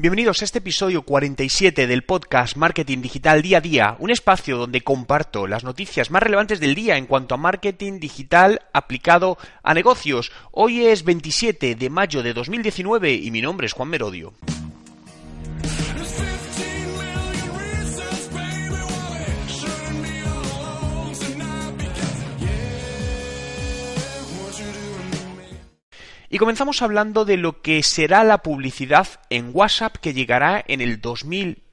Bienvenidos a este episodio 47 del podcast Marketing Digital Día a Día, un espacio donde comparto las noticias más relevantes del día en cuanto a marketing digital aplicado a negocios. Hoy es 27 de mayo de 2019 y mi nombre es Juan Merodio. Y comenzamos hablando de lo que será la publicidad en WhatsApp que llegará en el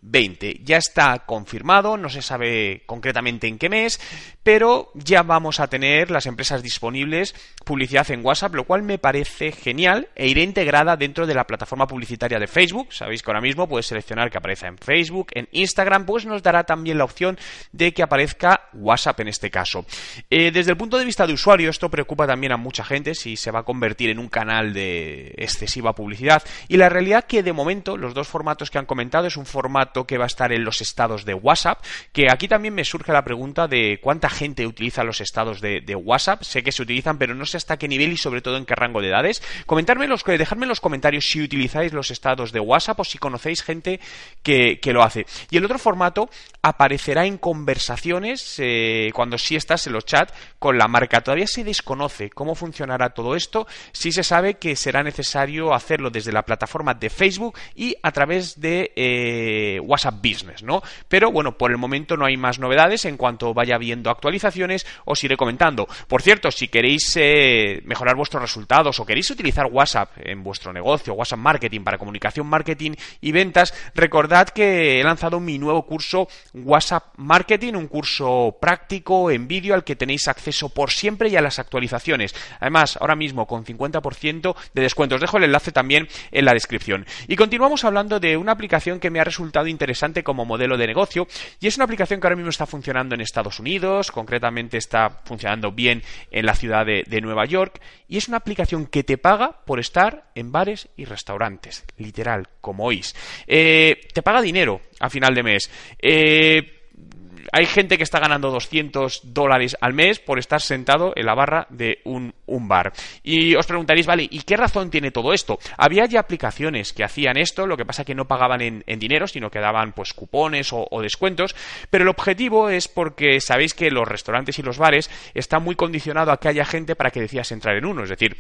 2020. 20. Ya está confirmado, no se sabe concretamente en qué mes, pero ya vamos a tener las empresas disponibles publicidad en WhatsApp, lo cual me parece genial e irá integrada dentro de la plataforma publicitaria de Facebook. Sabéis que ahora mismo puedes seleccionar que aparezca en Facebook, en Instagram, pues nos dará también la opción de que aparezca WhatsApp en este caso. Eh, desde el punto de vista de usuario, esto preocupa también a mucha gente si se va a convertir en un canal de excesiva publicidad y la realidad que de momento los dos formatos que han comentado es un formato que va a estar en los estados de WhatsApp, que aquí también me surge la pregunta de cuánta gente utiliza los estados de, WhatsApp. Sé que se utilizan, pero no sé hasta qué nivel y sobre todo en qué rango de edades. Comentadme los, dejadme en los comentarios si utilizáis los estados de WhatsApp o si conocéis gente que, lo hace. Y el otro formato aparecerá en conversaciones eh, cuando sí estás en los chats con la marca. Todavía se desconoce cómo funcionará todo esto. Sí se sabe que será necesario hacerlo desde la plataforma de Facebook y a través de eh, WhatsApp Business, ¿no? Pero bueno, por el momento no hay más novedades. En cuanto vaya viendo actualizaciones, os iré comentando. Por cierto, si queréis eh, mejorar vuestros resultados o queréis utilizar WhatsApp en vuestro negocio, WhatsApp Marketing para comunicación, marketing y ventas, recordad que he lanzado mi nuevo curso WhatsApp Marketing, un curso práctico en vídeo al que tenéis acceso por siempre y a las actualizaciones. Además, ahora mismo con 50% de descuento. Os dejo el enlace también en la descripción. Y continuamos hablando de una aplicación que me ha resultado interesante como modelo de negocio y es una aplicación que ahora mismo está funcionando en Estados Unidos, concretamente está funcionando bien en la ciudad de, Nueva York y es una aplicación que te paga por estar en bares y restaurantes, literal, como oís. Eh, te paga dinero a final de mes. Eh, hay gente que está ganando 200 dólares al mes por estar sentado en la barra de un, bar. Y os preguntaréis, vale, ¿y qué razón tiene todo esto? Había ya aplicaciones que hacían esto, lo que pasa que no pagaban en, dinero, sino que daban pues cupones o, o, descuentos, pero el objetivo es porque sabéis que los restaurantes y los bares están muy condicionados a que haya gente para que decidas entrar en uno, es decir,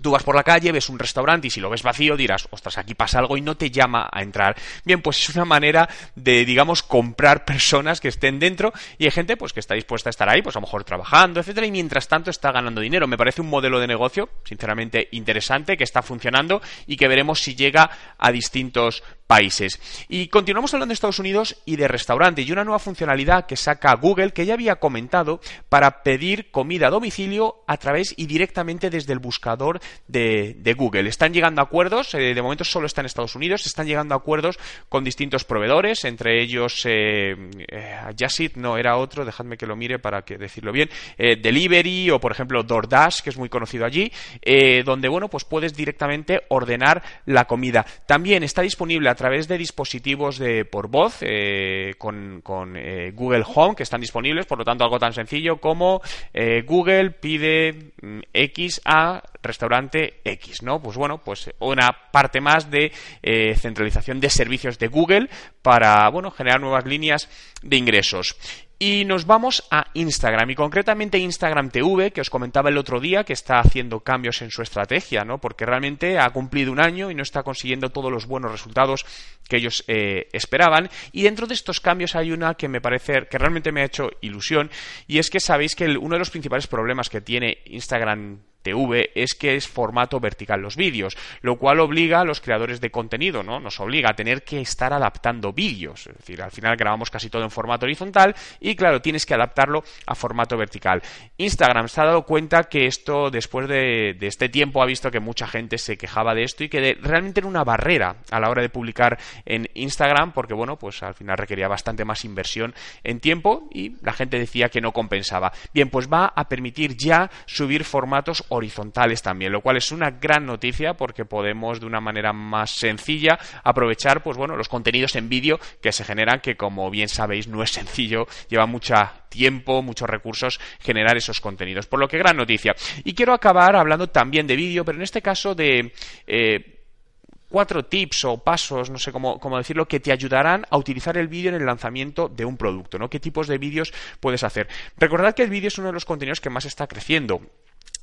Tú vas por la calle, ves un restaurante y si lo ves vacío dirás, ostras, aquí pasa algo y no te llama a entrar. Bien, pues es una manera de, digamos, comprar personas que estén dentro y hay gente pues que está dispuesta a estar ahí, pues a lo mejor trabajando, etcétera, y mientras tanto está ganando dinero. Me parece un modelo de negocio, sinceramente, interesante, que está funcionando y que veremos si llega a distintos países. Y continuamos hablando de Estados Unidos y de restaurantes y una nueva funcionalidad que saca Google que ya había comentado para pedir comida a domicilio a través y directamente desde el buscador de, Google. Están llegando a acuerdos, eh, de momento solo está en Estados Unidos, están llegando a acuerdos con distintos proveedores, entre ellos eh, eh no era otro, dejadme que lo mire para que decirlo bien, eh, Delivery o por ejemplo DoorDash, que es muy conocido allí, donde bueno, pues puedes directamente ordenar la comida. También está disponible a través de dispositivos de por voz eh, con, eh, Google Home que están disponibles, por lo tanto algo tan sencillo como eh, Google pide mm, X a restaurante X, ¿no? Pues bueno, pues una parte más de centralización de servicios de Google para, bueno, generar nuevas líneas de ingresos. Y nos vamos a Instagram y concretamente Instagram TV, que os comentaba el otro día que está haciendo cambios en su estrategia, ¿no? Porque realmente ha cumplido un año y no está consiguiendo todos los buenos resultados que ellos eh, esperaban. Y dentro de estos cambios hay una que me parece que realmente me ha hecho ilusión y es que sabéis que uno de los principales problemas que tiene Instagram TV es que es formato vertical los vídeos, lo cual obliga a los creadores de contenido, ¿no? Nos obliga a tener que estar adaptando vídeos, es decir, al final grabamos casi todo en formato horizontal y claro, tienes que adaptarlo a formato vertical. Instagram se ha dado cuenta que esto, después de, este tiempo, ha visto que mucha gente se quejaba de esto y que realmente era una barrera a la hora de publicar en Instagram porque, bueno, pues al final requería bastante más inversión en tiempo y la gente decía que no compensaba. Bien, pues va a permitir ya subir formatos horizontales también, lo cual es una gran noticia porque podemos de una manera más sencilla aprovechar pues bueno, los contenidos en vídeo que se generan que como bien sabéis no es sencillo, lleva mucho tiempo, muchos recursos generar esos contenidos. Por lo que gran noticia. Y quiero acabar hablando también de vídeo, pero en este caso de eh, cuatro tips o pasos, no sé cómo, cómo decirlo, que te ayudarán a utilizar el vídeo en el lanzamiento de un producto, ¿no? ¿Qué tipos de vídeos puedes hacer? Recordad que el vídeo es uno de los contenidos que más está creciendo.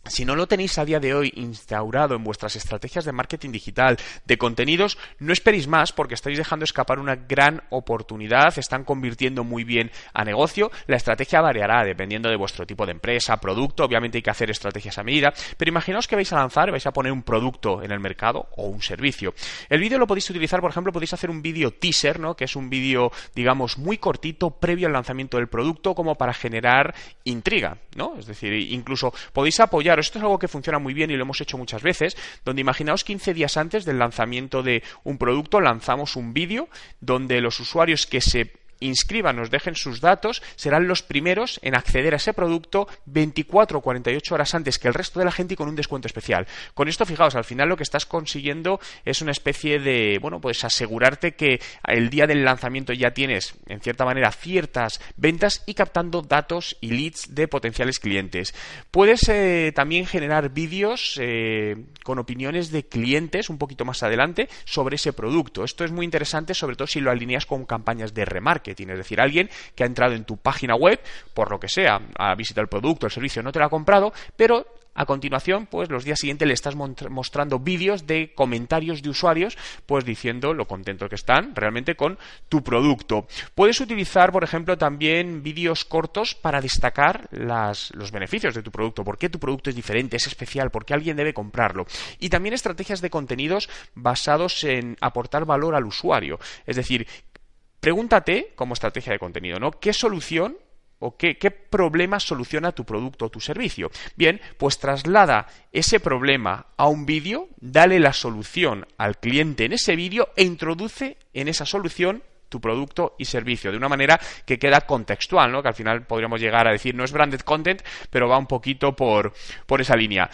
Si no lo tenéis a día de hoy instaurado en vuestras estrategias de marketing digital, de contenidos, no esperéis más porque estáis dejando escapar una gran oportunidad, están convirtiendo muy bien a negocio. La estrategia variará dependiendo de vuestro tipo de empresa, producto, obviamente hay que hacer estrategias a medida, pero imaginaos que vais a lanzar, vais a poner un producto en el mercado o un servicio. El vídeo lo podéis utilizar, por ejemplo, podéis hacer un vídeo teaser, ¿no? que es un vídeo, digamos, muy cortito previo al lanzamiento del producto como para generar intriga, ¿no? Es decir, incluso podéis apoyar esto es algo que funciona muy bien y lo hemos hecho muchas veces, donde imaginaos 15 días antes del lanzamiento de un producto lanzamos un vídeo donde los usuarios que se inscriban, nos dejen sus datos, serán los primeros en acceder a ese producto 24 o 48 horas antes que el resto de la gente y con un descuento especial. Con esto, fijaos, al final lo que estás consiguiendo es una especie de, bueno, pues asegurarte que el día del lanzamiento ya tienes, en cierta manera, ciertas ventas y captando datos y leads de potenciales clientes. Puedes eh, también generar vídeos eh, con opiniones de clientes un poquito más adelante sobre ese producto. Esto es muy interesante, sobre todo si lo alineas con campañas de remarketing es decir, alguien que ha entrado en tu página web, por lo que sea, ha visitado el producto, el servicio, no te lo ha comprado, pero a continuación, pues los días siguientes le estás mostrando vídeos de comentarios de usuarios, pues diciendo lo contentos que están realmente con tu producto. Puedes utilizar, por ejemplo, también vídeos cortos para destacar los beneficios de tu producto, por qué tu producto es diferente, es especial, por qué alguien debe comprarlo. Y también estrategias de contenidos basados en aportar valor al usuario. Es decir, Pregúntate, como estrategia de contenido, ¿no? ¿Qué solución o qué, qué, problema soluciona tu producto o tu servicio. Bien, pues traslada ese problema a un vídeo, dale la solución al cliente en ese vídeo e introduce en esa solución tu producto y servicio de una manera que queda contextual, ¿no? Que al final podríamos llegar a decir no es branded content, pero va un poquito por, por esa línea.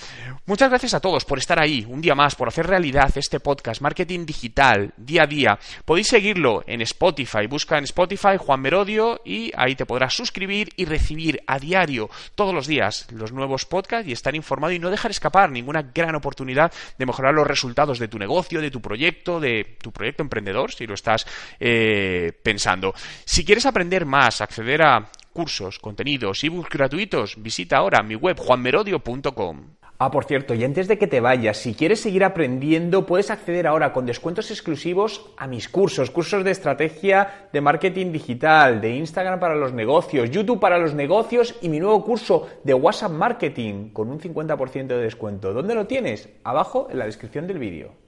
Muchas gracias a todos por estar ahí un día más, por hacer realidad este podcast Marketing Digital día a día. Podéis seguirlo en Spotify, busca en Spotify Juan Merodio y ahí te podrás suscribir y recibir a diario todos los días los nuevos podcasts y estar informado y no dejar escapar ninguna gran oportunidad de mejorar los resultados de tu negocio, de tu proyecto, de tu proyecto emprendedor, si lo estás eh, pensando. Si quieres aprender más, acceder a cursos, contenidos, ebooks gratuitos, visita ahora mi web juanmerodio.com. Ah, por cierto, y antes de que te vayas, si quieres seguir aprendiendo, puedes acceder ahora con descuentos exclusivos a mis cursos, cursos de estrategia de marketing digital, de Instagram para los negocios, YouTube para los negocios y mi nuevo curso de WhatsApp Marketing con un 50% de descuento. ¿Dónde lo tienes? Abajo en la descripción del vídeo.